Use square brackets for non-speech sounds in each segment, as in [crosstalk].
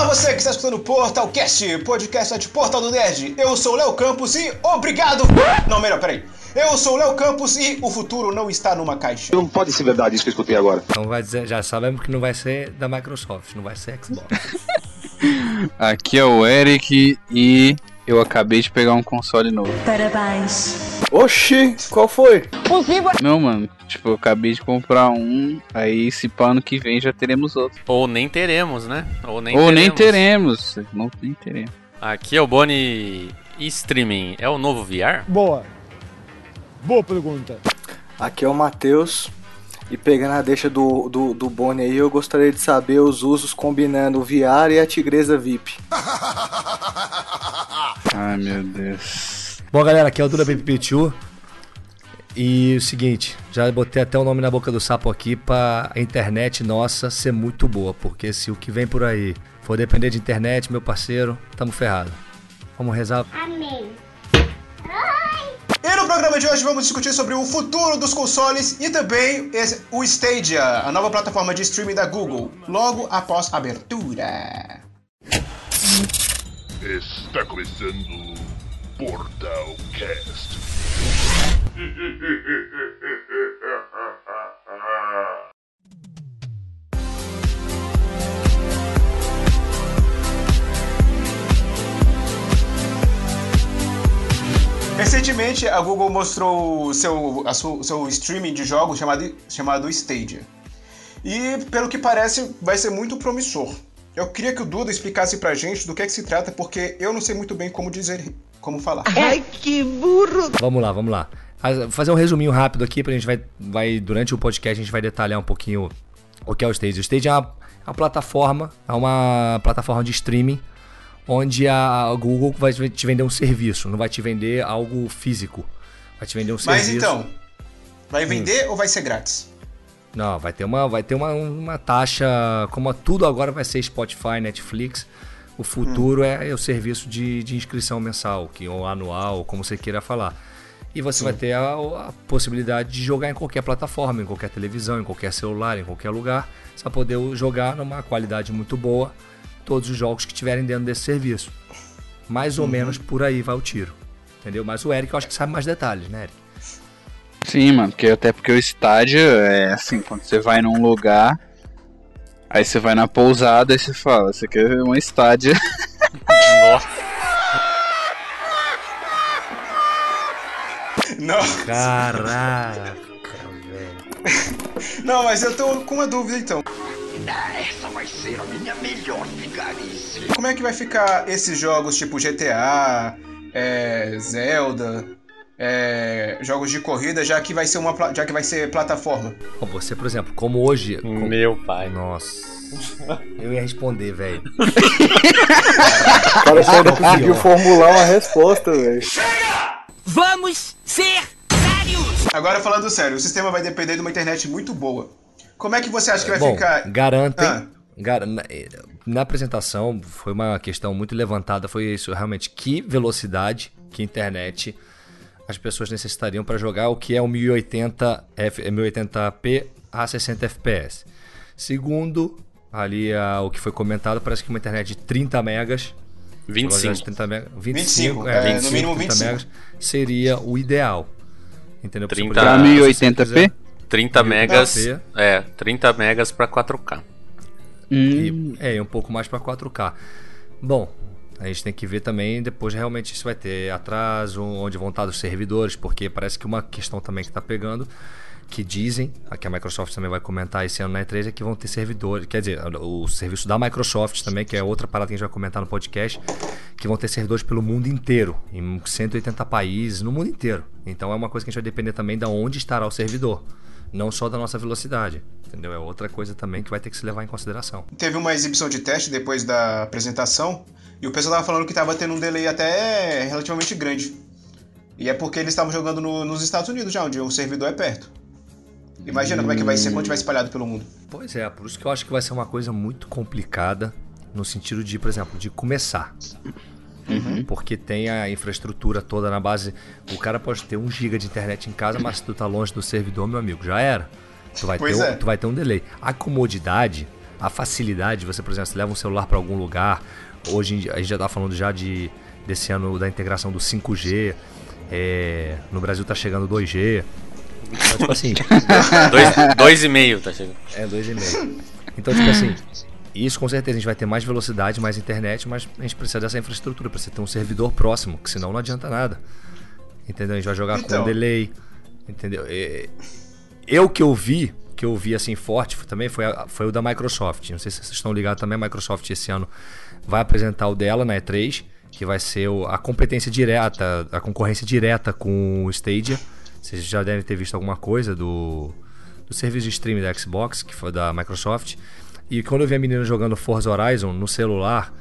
Olá você que está escutando o Portalcast, podcast de Portal do Nerd. Eu sou o Léo Campos e obrigado... Não, melhor, peraí. Eu sou o Léo Campos e o futuro não está numa caixa. Não pode ser verdade isso que eu escutei agora. Então vai dizer, já sabemos que não vai ser da Microsoft, não vai ser Xbox. [laughs] Aqui é o Eric e eu acabei de pegar um console novo. Parabéns. Oxi, qual foi? Não, mano, tipo, eu acabei de comprar um, aí se pá ano que vem já teremos outro. Ou nem teremos, né? Ou nem Ou teremos. nem teremos, não nem teremos. Aqui é o Boni Streaming. É o novo VR? Boa. Boa pergunta. Aqui é o Matheus. E pegando a deixa do, do, do Boni aí, eu gostaria de saber os usos combinando o VR e a tigresa VIP. [laughs] Ai meu Deus. Bom, galera, aqui é o Duda Baby Pichu. E o seguinte, já botei até o nome na boca do sapo aqui pra a internet nossa ser muito boa. Porque se o que vem por aí for depender de internet, meu parceiro, tamo ferrado. Vamos rezar. E no programa de hoje vamos discutir sobre o futuro dos consoles e também o Stadia, a nova plataforma de streaming da Google, logo após a abertura. Está começando Portal Cast. [laughs] Recentemente, a Google mostrou o seu, a su- seu streaming de jogos chamado, chamado Stadia. E, pelo que parece, vai ser muito promissor. Eu queria que o Duda explicasse pra gente do que é que se trata, porque eu não sei muito bem como dizer, como falar. Vamos lá, vamos lá. Faz- Fazer um resuminho rápido aqui, pra gente vai, vai. Durante o podcast a gente vai detalhar um pouquinho o que é o Stage. O Stage é uma, uma plataforma, é uma plataforma de streaming onde a Google vai te vender um serviço, não vai te vender algo físico. Vai te vender um Mas serviço. então, vai vender ou vai ser grátis? Não, vai ter uma, vai ter uma, uma taxa, como tudo agora vai ser Spotify, Netflix. O futuro é, é o serviço de, de inscrição mensal, que ou anual, ou como você queira falar. E você vai ter a, a possibilidade de jogar em qualquer plataforma, em qualquer televisão, em qualquer celular, em qualquer lugar. Você vai poder jogar numa qualidade muito boa todos os jogos que tiverem dentro desse serviço. Mais ou menos por aí vai o tiro. Entendeu? Mas o Eric eu acho que sabe mais detalhes, né, Eric? Sim, mano, porque até porque o estádio é assim, quando você vai num lugar, aí você vai na pousada e você fala, você quer um estádio. [laughs] Nossa. Não, Caraca, velho. não, mas eu tô com uma dúvida então. Essa vai ser a minha melhor vigarice. Como é que vai ficar esses jogos tipo GTA, é, Zelda, é, jogos de corrida, já que vai ser uma já que vai ser plataforma? Você, por exemplo, como hoje. como- Meu pai. Nossa. Eu ia responder, velho. Cara você ainda conseguiu formular uma resposta, velho. Vamos ser sérios. Agora falando sério, o sistema vai depender de uma internet muito boa. Como é que você acha que vai Bom, ficar? garantem. Ah. gar- na, na apresentação foi uma questão muito levantada, foi isso realmente. Que velocidade, que internet as pessoas necessitariam para jogar o que é o 1080, F, 1080p a 60 fps. Segundo, ali ah, o que foi comentado, parece que uma internet de 30 megas 25. 30 mega, 25, 25, é, é, no 25, mínimo 30 25. megas seria o ideal. Entendeu? Pra você 30 poder- Pra Ah, 1080p? 30 megas. 1080p. É, 30 megas pra 4K. Hum, E, é, e um pouco mais para 4K. Bom, a gente tem que ver também depois realmente se vai ter atraso, onde vão estar os servidores, porque parece que uma questão também que está pegando, que dizem, que a Microsoft também vai comentar esse ano na E3, é que vão ter servidores, quer dizer, o serviço da Microsoft também, que é outra parada que a gente vai comentar no podcast, que vão ter servidores pelo mundo inteiro, em 180 países, no mundo inteiro. Então é uma coisa que a gente vai depender também de onde estará o servidor, não só da nossa velocidade, entendeu? É outra coisa também que vai ter que se levar em consideração. Teve uma exibição de teste depois da apresentação e o pessoal tava falando que tava tendo um delay até relativamente grande. E é porque eles estavam jogando no- nos Estados Unidos já, onde o servidor é perto. Imagina como é que vai ser quando tiver espalhado pelo mundo. Pois é, por isso que eu acho que vai ser uma coisa muito complicada no sentido de, por exemplo, de começar. Porque tem a infraestrutura toda na base. O cara pode ter um giga de internet em casa, mas se tu tá longe do servidor, meu amigo, já era. Tu vai, ter Pois um, é. tu vai ter um delay. A comodidade, a facilidade, você, por exemplo, você leva um celular para algum lugar, hoje em dia- a gente já tá falando já de desse ano da integração do 5G, é, no Brasil tá chegando 2G. Então, tipo assim, [laughs] Dois, dois e meio, tá chegando. é 2,5. Então, tipo assim, isso com certeza a gente vai ter mais velocidade, mais internet, mas a gente precisa dessa infraestrutura, precisa ter um servidor próximo, que senão não adianta nada. Entendeu? A gente vai jogar com Então. um delay. Entendeu? Eu que eu vi, que eu vi assim forte também foi, a- foi o da Microsoft. Não sei se vocês estão ligados também, a Microsoft esse ano vai apresentar o dela na E3, que vai ser o- a competência direta, a concorrência direta com o Stadia. Vocês já devem ter visto alguma coisa do, do serviço de streaming da Xbox, que foi da Microsoft. E quando eu vi a menina jogando Forza Horizon no celular,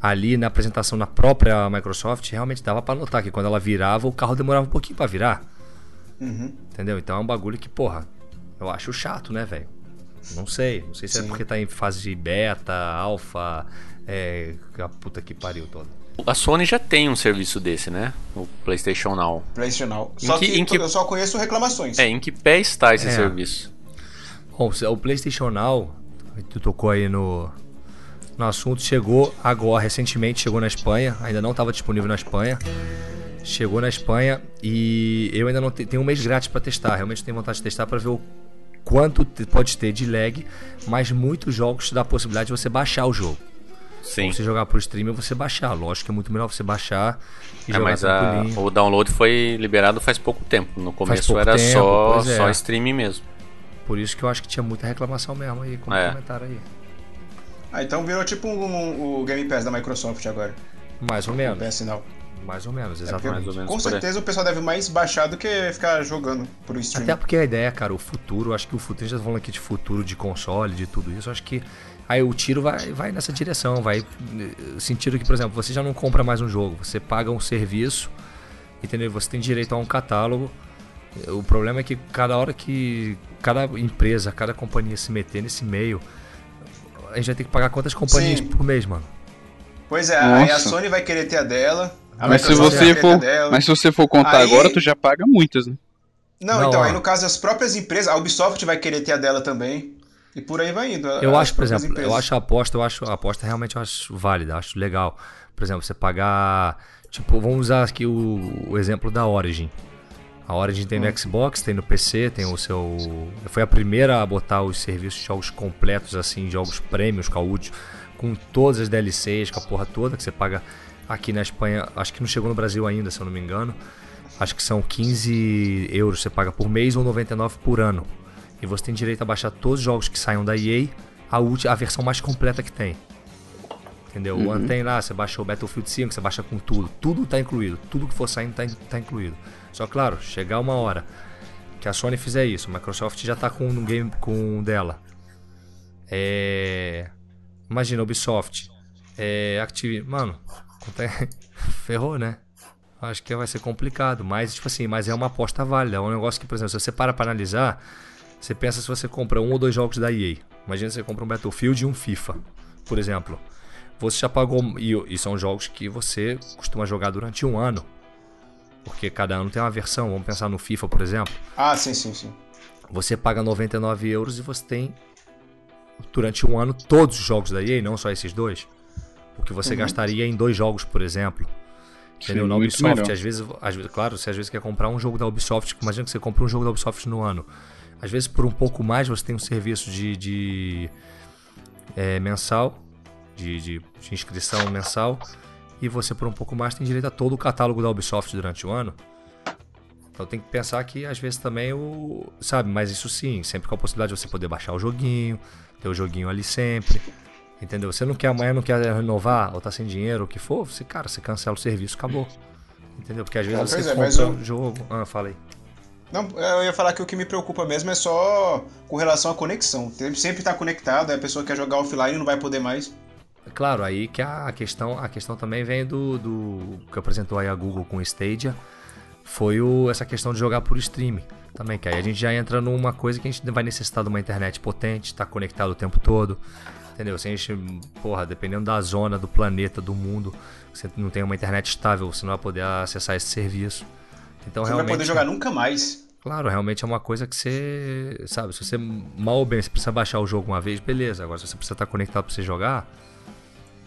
ali na apresentação na própria Microsoft, realmente dava pra notar que quando ela virava, o carro demorava um pouquinho pra virar. Entendeu? Então é um bagulho que, porra, eu acho chato, né, velho? Não sei. Não sei se é Sim. porque tá em fase de beta, alfa, é. A puta que pariu toda. A Sony já tem um serviço desse, né? O PlayStation Now. PlayStation. Em Só que- que, em que- eu só conheço reclamações. É, em que pé está esse É. serviço? Bom, o PlayStation Now, tu tocou aí no, no assunto, chegou agora, recentemente chegou na Espanha, ainda não estava disponível na Espanha. Chegou na Espanha e eu ainda não te- tenho um mês grátis para testar. Realmente tenho vontade de testar para ver o quanto te- pode ter de lag, mas muitos jogos te dá a possibilidade de você baixar o jogo. Sim. Você jogar por stream você baixar. Lógico que é muito melhor você baixar e É, jogar mas a- o download foi liberado faz pouco tempo. No começo era tempo, só, é. só streaming mesmo. Por isso que eu acho que tinha muita reclamação mesmo aí, como É. comentaram aí. Ah, então virou tipo um, um- o Game Pass da Microsoft agora. Mais ou O menos. PS Now. Mais ou menos, É porque, exatamente. ou menos com por aí. certeza o pessoal deve mais baixar do que ficar jogando por stream. Até porque a ideia, cara, o futuro, acho que o futuro, a gente tá falando aqui de futuro, de console, de tudo isso, acho que aí o tiro vai, vai nessa direção, vai no sentido que, por exemplo, você já não compra mais um jogo, você paga um serviço, entendeu? Você tem direito a um catálogo. O problema é que cada hora que cada empresa, cada companhia se meter nesse meio, a gente vai ter que pagar quantas companhias Sim. por mês, mano? Pois é, aí a Nossa. Sony vai querer ter a dela. a Mas se Microsoft vai você querer for, ter a dela. mas se você for contar Aí- agora, tu já paga muitas, né? Não, Não, então, ó. aí no caso as próprias empresas, a Ubisoft vai querer ter a dela também. E por aí vai indo. Eu acho, por exemplo, eu empresas. acho a aposta, eu acho a aposta realmente eu acho válida, acho legal. Por exemplo, você pagar, tipo, vamos usar aqui o, o exemplo da Origin. A Origin tem Hum. no Xbox, tem no PC, tem o seu, foi a primeira a botar os serviços de jogos completos assim, jogos prêmios, caúdos, com todas as DLCs, com a porra toda que você paga aqui na Espanha, acho que não chegou no Brasil ainda, se eu não me engano. Acho que são 15 euros você paga por mês ou 99 por ano. E você tem direito a baixar todos os jogos que saiam da EA, a, a versão mais completa que tem. Entendeu? O ano tem lá, você baixou o Battlefield 5, você baixa com tudo. Tudo tá incluído. Tudo que for saindo tá, in- tá incluído. Só claro, chegar uma hora que a Sony fizer isso, a Microsoft já tá com um game com um dela. É. Imagina, Ubisoft. É. Activision. Mano, [laughs] ferrou, né? Acho que vai ser complicado, mas tipo assim, mas é uma aposta válida. É um negócio que, por exemplo, se você para pra analisar, você pensa se você compra um ou dois jogos da EA. Imagina você compra um Battlefield e um FIFA, por exemplo. Você já pagou. E, e são jogos que você costuma jogar durante um ano. Porque cada ano tem uma versão. Vamos pensar no FIFA, por exemplo. Ah, sim, sim, sim. Você paga 99 euros e você tem durante um ano todos os jogos da EA, não só esses dois. O que você gastaria em dois jogos, por exemplo. Entendeu? Sim, Na Ubisoft, às vezes, às vezes, claro, você às vezes quer comprar um jogo da Ubisoft, imagina que você compra um jogo da Ubisoft no ano. Às vezes, por um pouco mais, você tem um serviço de, de é, mensal, de, de, de inscrição mensal, e você, por um pouco mais, tem direito a todo o catálogo da Ubisoft durante o ano. Então tem que pensar que às vezes também o. Sabe, mas isso sim, sempre com a possibilidade de você poder baixar o joguinho, ter o joguinho ali sempre. Entendeu? Você não quer amanhã, não quer renovar, ou tá sem dinheiro, o que for, você, cara, você cancela o serviço, acabou. Entendeu? Porque às vezes Ah, você é, compra eu- jogo. Ah, falei. Não, eu ia falar que o que me preocupa mesmo é só com relação à conexão. Sempre tá conectado, aí a pessoa quer jogar offline e não vai poder mais. Claro, aí que a questão, a questão também vem do, do que apresentou aí a Google com o Stadia, foi o, essa questão de jogar por streaming também, que aí a gente já entra numa coisa que a gente vai necessitar de uma internet potente, estar conectado o tempo todo, entendeu? Se a gente, porra, dependendo da zona, do planeta, do mundo, você não tem uma internet estável, você não vai poder acessar esse serviço. Então Você não vai poder jogar nunca mais. Claro, realmente é uma coisa que você. Sabe, se você mal ou bem você precisa baixar o jogo uma vez, beleza. Agora, se você precisa estar conectado pra você jogar,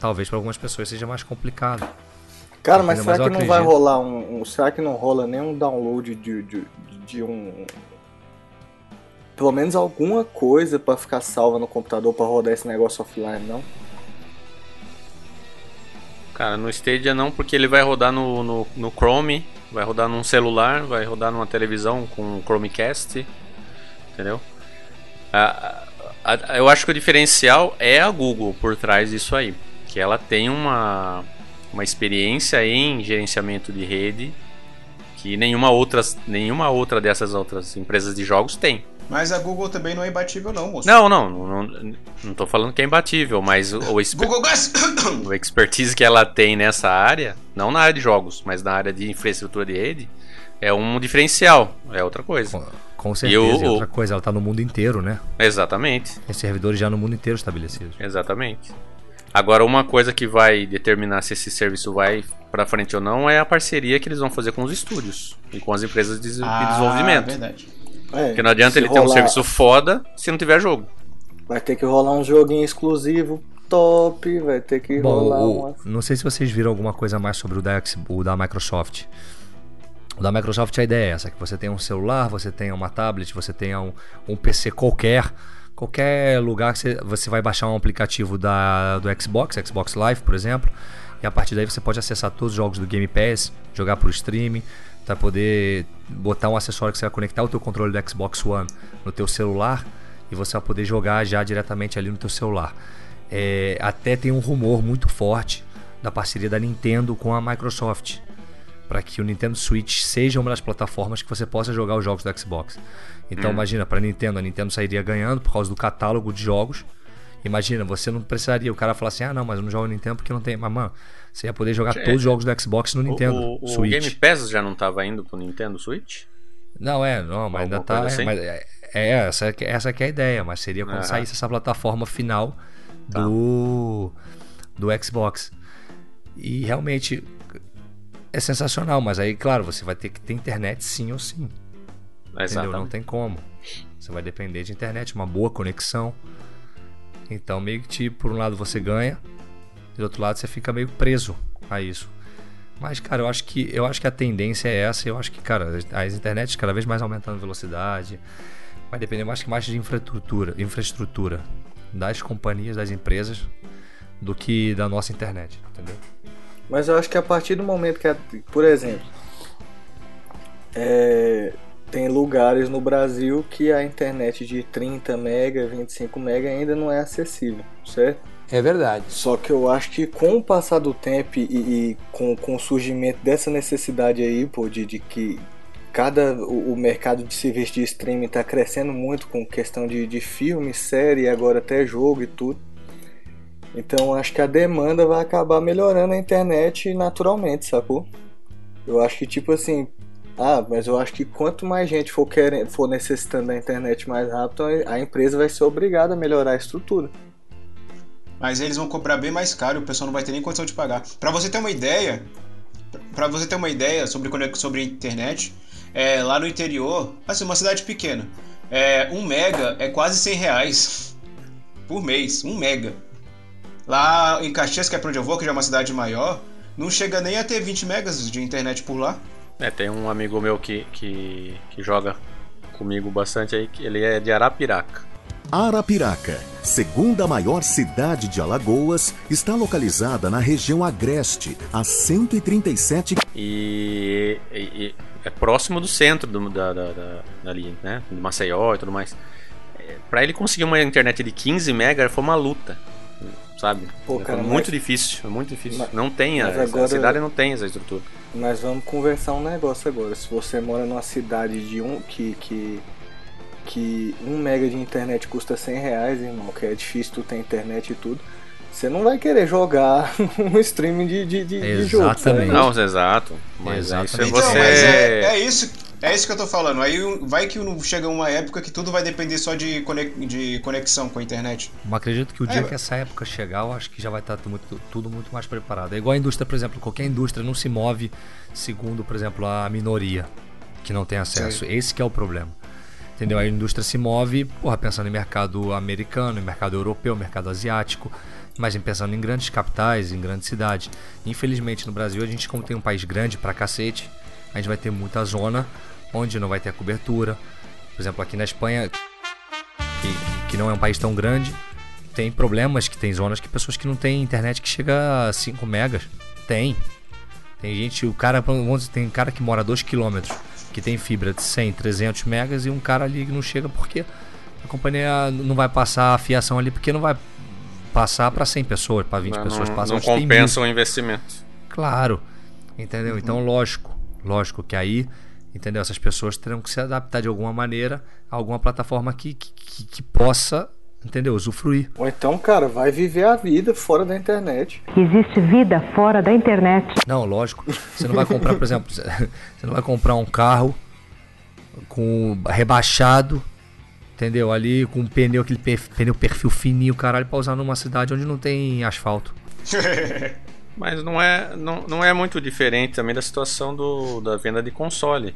talvez para algumas pessoas seja mais complicado. Cara, mas será Mas que não vai rolar um, um- Será que não rola nenhum download de, de, de um. Pelo menos alguma coisa pra ficar salva no computador pra rodar esse negócio offline, não? Cara, no Stadia não, porque ele vai rodar no, no, no Chrome, vai rodar num celular, vai rodar numa televisão com o Chromecast, entendeu? A- a- a- eu acho que o diferencial é a Google por trás disso aí, que ela tem uma, uma experiência em gerenciamento de rede que nenhuma, outras, nenhuma outra dessas outras empresas de jogos tem. Mas a Google também não é imbatível, não, moço. Não, não, não, não, não tô falando que é imbatível, mas o, o, exper- Google Glass! [coughs] o expertise que ela tem nessa área, não na área de jogos, mas na área de infraestrutura de rede, é um diferencial, é outra coisa. Com, com certeza. o- E outra coisa, ela tá no mundo inteiro, né? Exatamente, Tem servidores já no mundo inteiro estabelecidos. exatamente. Agora, uma coisa que vai determinar se esse serviço vai pra frente ou não é a parceria que eles vão fazer com os estúdios e com as empresas de, de desenvolvimento. Ah, verdade. É, Porque não adianta ele ter um rolar- serviço foda se não tiver jogo. Vai ter que rolar um joguinho exclusivo top, vai ter que Bom, rolar o- uma. não sei se vocês viram alguma coisa mais sobre o da, o da Microsoft. O da Microsoft a ideia é essa, que você tem um celular, você tem uma tablet, você tenha um, um PC qualquer, qualquer lugar que você, você vai baixar um aplicativo da, do Xbox, Xbox Live, por exemplo, e a partir daí você pode acessar todos os jogos do Game Pass, jogar por streaming, vai poder botar um acessório que você vai conectar o teu controle do Xbox One no teu celular e você vai poder jogar já diretamente ali no teu celular. É, até tem um rumor muito forte da parceria da Nintendo com a Microsoft para que o Nintendo Switch seja uma das plataformas que você possa jogar os jogos do Xbox. Então Hum. imagina, para Nintendo, a Nintendo sairia ganhando por causa do catálogo de jogos. Imagina, você não precisaria, o cara falar assim: "Ah, não, mas eu não jogo Nintendo porque não tem". Mas mano, você ia poder jogar É. todos os jogos do Xbox no Nintendo o, o, o Switch. Game Pass já não tava indo pro Nintendo Switch? Não, é, não, mas ainda Alguma tá. coisa É, assim? mas é, é, essa, que- essa que é a ideia, mas seria quando Aham. saísse essa plataforma final do, do Xbox. E realmente é sensacional, mas aí, claro, você vai ter que ter internet sim ou sim. Entendeu? Não Exatamente. tem como. Você vai depender de internet, uma boa conexão. Então, meio que, tipo, por um lado você ganha, e do outro lado você fica meio preso a isso. Mas, cara, eu acho que eu acho que a tendência é essa. Eu acho que, cara, as, internets cada vez mais aumentando velocidade. Vai depender mais que mais de infraestrutura, infraestrutura das companhias, das empresas, do que da nossa internet, entendeu? Mas eu acho que a partir do momento que, por exemplo, é, tem lugares no Brasil que a internet de 30 mega, 25 mega ainda não é acessível, certo? É verdade. Só que eu acho que com o passar do tempo e, e com, com o surgimento dessa necessidade aí, pô, de, de que cada o, o mercado de serviço de streaming está crescendo muito com questão de, de filme, série, agora até jogo e tudo. Então acho que a demanda vai acabar melhorando a internet naturalmente, sacou? Eu acho que tipo assim, ah, mas eu acho que quanto mais gente for querendo, for necessitando da internet mais rápido, a empresa vai ser obrigada a melhorar a estrutura. Mas eles vão cobrar bem mais caro o pessoal não vai ter nem condição de pagar. Pra você ter uma ideia, para você ter uma ideia sobre conex- sobre internet, é, lá no interior, assim, uma cidade pequena, é, um mega é quase 100 reais por mês, um mega. Lá em Caxias, que é pra onde eu vou, que já é uma cidade maior, não chega nem a ter 20 megas de internet por lá. É, tem um amigo meu que, que, que joga comigo bastante aí, que ele é de Arapiraca. Arapiraca, segunda maior cidade de Alagoas, está localizada na região agreste, a 137 E, e- e é próximo do centro do, da, da, da- dali, né? De Maceió e tudo mais. É, pra ele conseguir uma internet de 15 mega foi uma luta, sabe? Pô, É cara, muito mas- difícil, é muito difícil. Mas- não tem, a, mas a agora- cidade não tem essa estrutura. Mas vamos conversar um negócio agora. Se você mora numa cidade de um que que que um mega de internet custa 100 reais, irmão, que é difícil tu ter internet e tudo, você não vai querer jogar [laughs] um streaming de, de, de, de jogo. Exatamente. sabe? Não, exato. Mas Exatamente. isso é Então, você. mas é, é isso, é isso que eu tô falando. Aí vai que chega uma época que tudo vai depender só de, de conexão com a internet. Mas acredito que o dia É, que essa época chegar, eu acho que já vai estar tudo muito, tudo muito mais preparado. É igual a indústria, por exemplo, qualquer indústria não se move segundo, por exemplo, a minoria. que não tem acesso. Esse que é o problema. Entendeu? A indústria se move, porra, pensando em mercado americano, em mercado europeu, mercado asiático, mas pensando em grandes capitais, em grandes cidades. Infelizmente no Brasil a gente como tem um país grande pra cacete, a gente vai ter muita zona onde não vai ter a cobertura. Por exemplo, aqui na Espanha, que, que não é um país tão grande, tem problemas que tem zonas que pessoas que não têm internet que chega a 5 megas. Tem. Tem gente, o cara, tem cara que mora a 2 km, que tem fibra de 100, 300 megas e um cara ali que não chega porque a companhia não vai passar a fiação ali porque não vai passar para 100 pessoas, para 20 Não, pessoas não, passam. não compensa o investimento. Claro. Entendeu? Então, lógico, lógico que aí, entendeu? Essas pessoas terão que se adaptar de alguma maneira a alguma plataforma que, que, que- que possa, entendeu? Usufruir. Ou então, cara, vai viver a vida fora da internet. Existe vida fora da internet. Não, lógico. Você não vai comprar, por exemplo, [laughs] você não vai comprar um carro com rebaixado, entendeu? Ali com um pneu, aquele pneu perfil fininho, caralho, pra usar numa cidade onde não tem asfalto. [laughs] Mas não é, não, não é muito diferente também da situação do, da venda de console.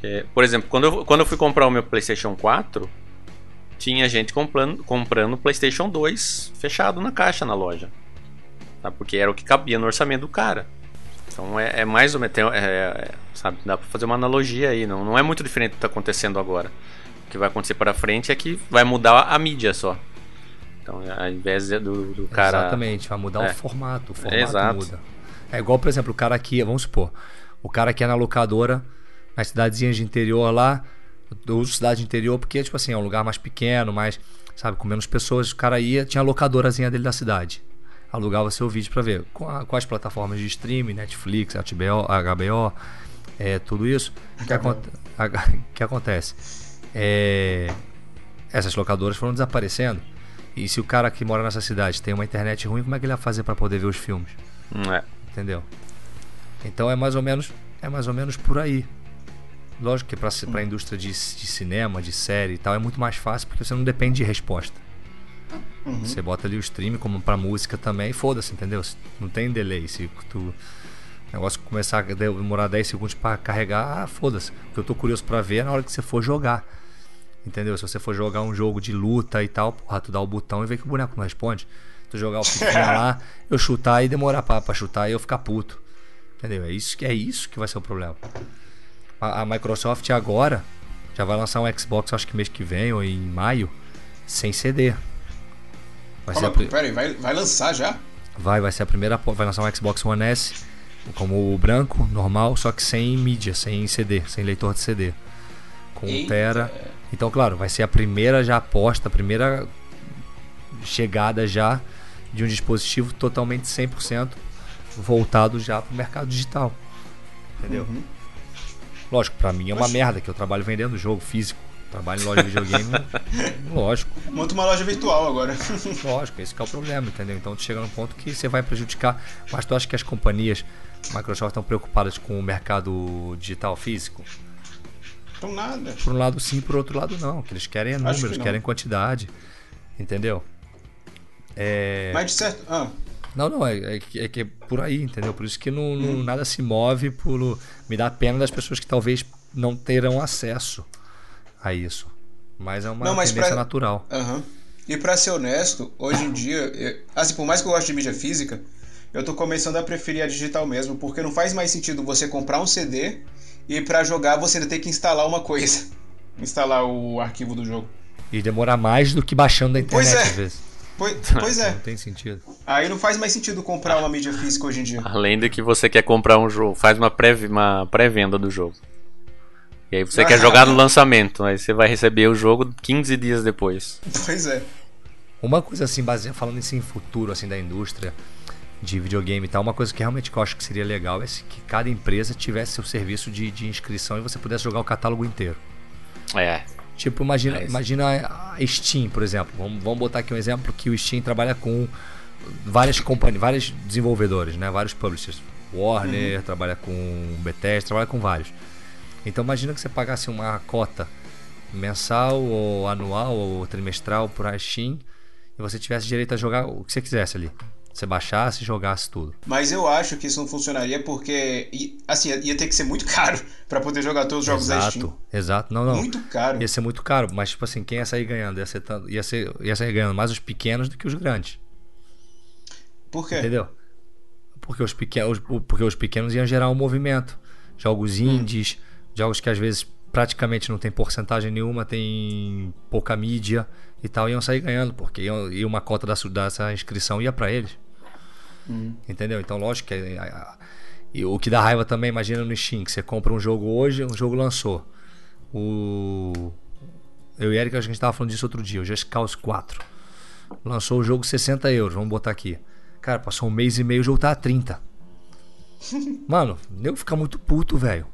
Que, por exemplo, quando eu, quando eu fui comprar o meu PlayStation 4, tinha gente comprando, comprando PlayStation 2 fechado na caixa na loja. Tá? Porque era o que cabia no orçamento do cara. Então é, é mais ou menos. é- é- sabe, dá pra fazer uma analogia aí. Não, não é muito diferente do que tá acontecendo agora. O que vai acontecer para frente é que vai mudar a mídia só. Então, ao invés de- do, do cara. Exatamente, vai mudar É. o formato. O formato Exato. muda. É igual, por exemplo, o cara aqui, vamos supor, o cara que é na locadora, nas cidadezinhas de interior lá, eu uso cidade de interior porque, tipo assim, é um lugar mais pequeno, mais, sabe, com menos pessoas, o cara ia, tinha a locadorazinha dele da cidade. Alugava seu vídeo pra ver. Com a- plataformas de streaming, Netflix, HBO, HBO, é, tudo isso. O que, aconte- [laughs] que acontece? É, essas locadoras foram desaparecendo. E se o cara que mora nessa cidade tem uma internet ruim, como é que ele vai fazer para poder ver os filmes? Hum, é. Entendeu? Então é mais ou menos, é mais ou menos por aí. Lógico que para a indústria de, de cinema, de série e tal, é muito mais fácil porque você não depende de resposta. Uhum. Você bota ali o stream como pra música também, e foda-se, entendeu? Não tem delay. Se tu o negócio começar a demorar 10 segundos pra carregar, ah, foda-se. O que eu tô curioso pra ver é na hora que você for jogar. Entendeu? Se você for jogar um jogo de luta e tal, porra, tu dá o botão e vê que o boneco não responde. Tu jogar o fifinha lá, [laughs] eu chutar e demorar pra, pra chutar e eu ficar puto. Entendeu? É isso, que- é isso que vai ser o problema. A, a Microsoft agora já vai lançar um Xbox, acho que mês que vem ou em maio, sem CD. Vai ser a Calma, pri- pera aí, vai, vai lançar já? Vai, vai ser a primeira. Vai lançar um Xbox One S como o branco, normal, só que sem mídia, sem CD, sem leitor de CD. Com Eita. Tera. Então, claro, vai ser a primeira já aposta, a primeira chegada já de um dispositivo totalmente 100% voltado já para o mercado digital. Entendeu? Lógico, pra mim é uma Uhum. Merda que eu trabalho vendendo jogo físico. Trabalho em loja de videogame. [laughs] lógico. Monta uma loja virtual agora. [laughs] Lógico, esse que é o problema, entendeu? Então tu chega num ponto que você vai prejudicar. Mas tu acha que as companhias Microsoft estão preocupadas com o mercado digital físico? Então nada. Por um lado sim, por outro lado não. O que eles querem é números, que querem quantidade. Entendeu? É... Mas de certo. Ah, Não, não, é, é que- é que é por aí, entendeu? Por isso que não, não- Uhum. nada se move por. Me dá pena das pessoas que talvez não terão acesso a isso. Mas é uma Não, tendência pra- natural. Aham. E pra ser honesto, hoje em dia, eu- assim, por mais que eu goste de mídia física, eu tô começando a preferir a digital mesmo, porque não faz mais sentido você comprar um CD e pra jogar você ainda ter que instalar uma coisa. Instalar o arquivo do jogo. E demorar mais do que baixando da internet, Pois é. às vezes. Pois, [laughs] pois é. Não tem sentido. Aí não faz mais sentido comprar uma mídia física hoje em dia. Além de que você quer comprar um jogo, faz uma pré- pré-venda do jogo. E aí você Ah. quer [laughs] jogar no lançamento, aí você vai receber o jogo 15 dias depois. Pois é. Uma coisa assim, baseada, falando assim, em futuro assim da indústria de videogame e tal, uma coisa que realmente eu acho que seria legal é se que cada empresa tivesse seu serviço de, de inscrição e você pudesse jogar o catálogo inteiro. É. Tipo, imagina, É imagina a Steam, por exemplo. Vamos, vamos botar aqui um exemplo que o Steam trabalha com várias companhias, vários desenvolvedores, né? Vários publishers. Warner trabalha com Bethesda, trabalha com vários. Então imagina que você pagasse uma cota mensal ou anual ou trimestral para a Steam e você tivesse direito a jogar o que você quisesse ali. Você baixasse e jogasse tudo. Mas eu acho que isso não funcionaria porque, assim, ia ter que ser muito [laughs] caro pra poder jogar todos os jogos da Steam. Exato, exato. Não, não. Muito caro. Ia ser muito caro, mas tipo assim, quem ia sair ganhando? Ia, ser ia, ser, ia sair ganhando mais os pequenos do que os grandes. Por quê? Entendeu? Porque os, pequenos, porque os pequenos iam gerar um movimento. Jogos indies, jogos que às vezes praticamente não tem porcentagem nenhuma, tem pouca mídia e tal, iam sair ganhando, porque iam, ia uma cota da, dessa inscrição ia pra eles. Entendeu? Então, lógico que. é, a- a- E o que dá raiva também, imagina no Steam, que você compra um jogo hoje, um jogo lançou. O. Eu e Eric, a gente tava falando disso outro dia, o Just Cause 4. Lançou o jogo 60 euros, vamos botar aqui. Cara, passou um mês e meio, o jogo tá a 30. [laughs] Mano, eu ficar muito puto, velho.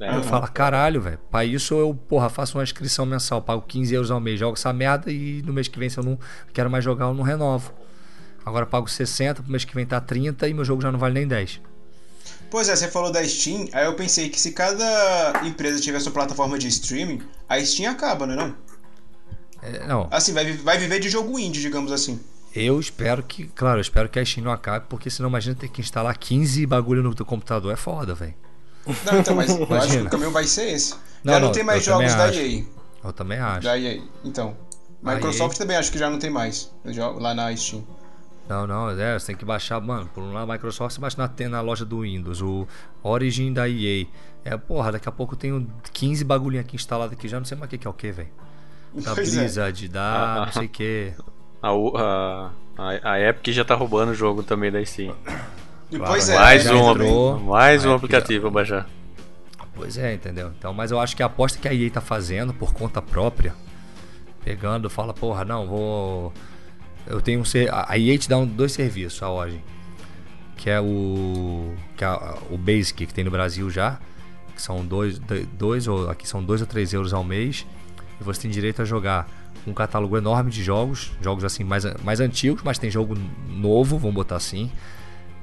É, eu falo, caralho, velho. Pra isso eu, porra, faço uma inscrição mensal, pago 15 euros ao mês, jogo essa merda e no mês que vem, se eu não quero mais jogar, eu não renovo. Agora eu pago 60, pro mês que vem tá 30 e meu jogo já não vale nem 10. Pois é, você falou da Steam, aí eu pensei que se cada empresa tiver sua plataforma de streaming, a Steam acaba, não é não? É, não, Assim, vai, vai viver de jogo indie, digamos assim. eu espero que, claro, eu espero que a Steam não acabe, porque senão imagina ter que instalar 15 bagulho no teu computador, é foda, velho. Não, então, mas eu acho que o caminho vai ser esse. Não, já não, não, tem mais jogos da acho. EA. Eu também acho. Da EA, então. Microsoft EA também acho que já não tem mais lá na Steam. Não, não, é, você tem que baixar, mano, por um lado, a Microsoft você baixa na, tem na loja do Windows, o Origin da EA. É, porra, daqui a pouco eu tenho 15 bagulhinho aqui instalado aqui, já não sei mais o que que é o que, velho. Da Pois é. Blizzard, da não sei o que. A, a, a, a Epic já tá roubando o jogo também da Steam. Claro, pois é, mais um, entrou, mais um Epic aplicativo pra baixar. Pois é, entendeu? Então, mas eu acho que a aposta que a EA tá fazendo por conta própria, pegando, fala, porra, não, vou. Eu tenho um. A EA te dá um- dois serviços, a Origin. Que é o. Que é o Basic que tem no Brasil já. Que são dois, do- dois ou aqui são dois ou três euros ao mês. E você tem direito a jogar um catálogo enorme de jogos. Jogos assim mais, mais antigos, mas tem jogo novo, vamos botar assim.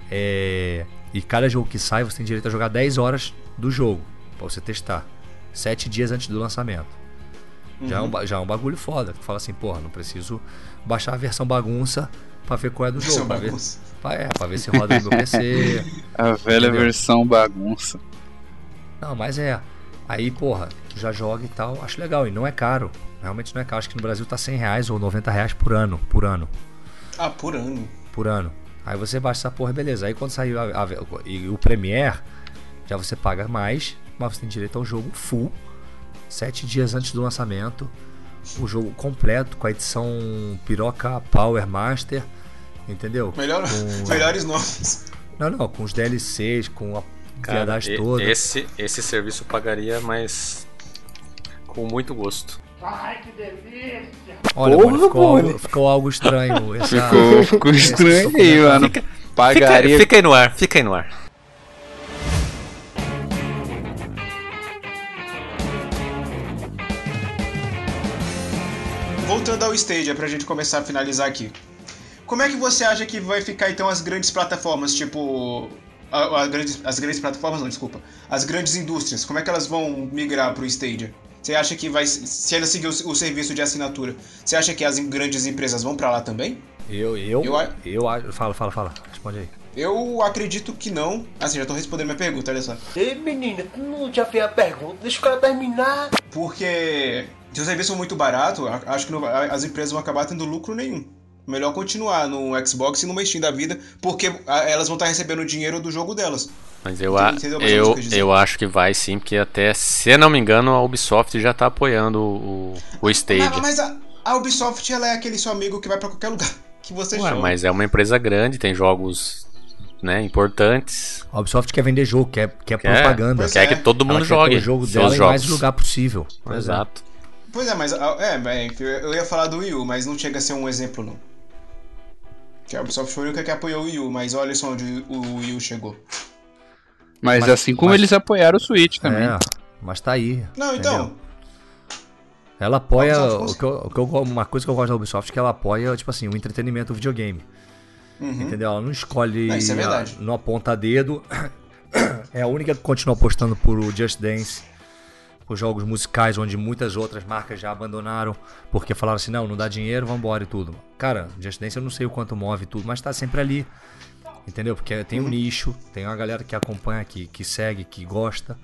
É, e cada jogo que sai, você tem direito a jogar 10 horas do jogo pra você testar. Sete dias antes do lançamento. Já, é um, já é um bagulho foda. Tu fala assim, porra, não preciso baixar a versão bagunça pra ver qual é do Versão jogo. Pra ver, bagunça. pra, é, pra ver se roda no meu PC. [laughs] A velha Entendeu? versão bagunça. Não, mas é. Aí, porra, tu já joga e tal, acho legal. E não é caro. Realmente não é caro. Acho que no Brasil tá 100 reais ou 90 reais por ano. Por ano. Ah, por ano. por ano. Aí você baixa essa porra, beleza. Aí quando saiu a- a- e o Premiere, já você paga mais, mas você tem direito ao jogo full, sete dias antes do lançamento, o jogo completo com a edição piroca Power Master, entendeu? Melhor, Com- [laughs] melhores nomes. Não, não, com os DLCs, com a Cara, viadagem e- toda. esse, esse serviço eu pagaria, mas com muito gosto. Olha, Porra, mano, ficou, algo, ficou algo estranho. [laughs] Essa, Ficou, ficou estranho aí, mano. Fica, Pagaria. fica aí no ar, fica aí no ar. Voltando ao Stadia, pra gente começar a finalizar aqui. Como é que você acha que vai ficar então as grandes plataformas, tipo. a- a grandes- as grandes plataformas, não, desculpa. As grandes indústrias, como é que elas vão migrar pro Stadia? Você acha que vai. Se ela seguir o, o serviço de assinatura, você acha que as grandes empresas vão pra lá também? Eu, eu, Eu eu, acho- fala, fala, fala. Responde aí. Eu acredito que não. Assim, já tô respondendo minha pergunta, olha só. Ei, menina, tu não já fez a pergunta? Deixa o cara terminar. Porque se o serviço for muito barato, a- acho que não as empresas vão acabar tendo lucro nenhum. Melhor continuar no Xbox e no Steam da vida, porque elas vão estar recebendo o dinheiro do jogo delas. Mas eu, a, eu, eu acho que vai sim, porque até, se não me engano, a Ubisoft já tá apoiando o, o Stadia. Mas, mas a, a Ubisoft ela é aquele seu amigo que vai pra qualquer lugar que você Ué, chama. mas é uma empresa grande, tem jogos né, importantes. A Ubisoft quer vender jogo, quer, quer Quer, propaganda. Quer é. que todo Ela mundo quer jogue o jogo seus dela em jogos. mais lugar possível. Pois é. Exato. Pois é, mas a- é, bem, eu ia falar do Wii U, mas não chega a ser um exemplo não. Que a Ubisoft foi a única que apoiou o Wii U, mas olha só onde o Wii U chegou. Mas, Mas- assim como mas- eles apoiaram o Switch também. É, mas tá aí. Não, entendeu? então. Ela apoia. O que eu, o que eu- uma coisa que eu gosto da Ubisoft é que ela apoia, tipo assim, o entretenimento o videogame. Uhum. Entendeu? Ela não escolhe. Não, isso é verdade. a- Não aponta dedo. [clears throat] É a única que continua apostando por o Just Dance. os jogos musicais, onde muitas outras marcas já abandonaram, porque falaram assim, não, não dá dinheiro, vambora e tudo. Cara, Just Dance eu não sei o quanto move tudo, mas tá sempre ali. Entendeu? Porque tem um nicho, tem uma galera que acompanha, que, que segue, que gosta.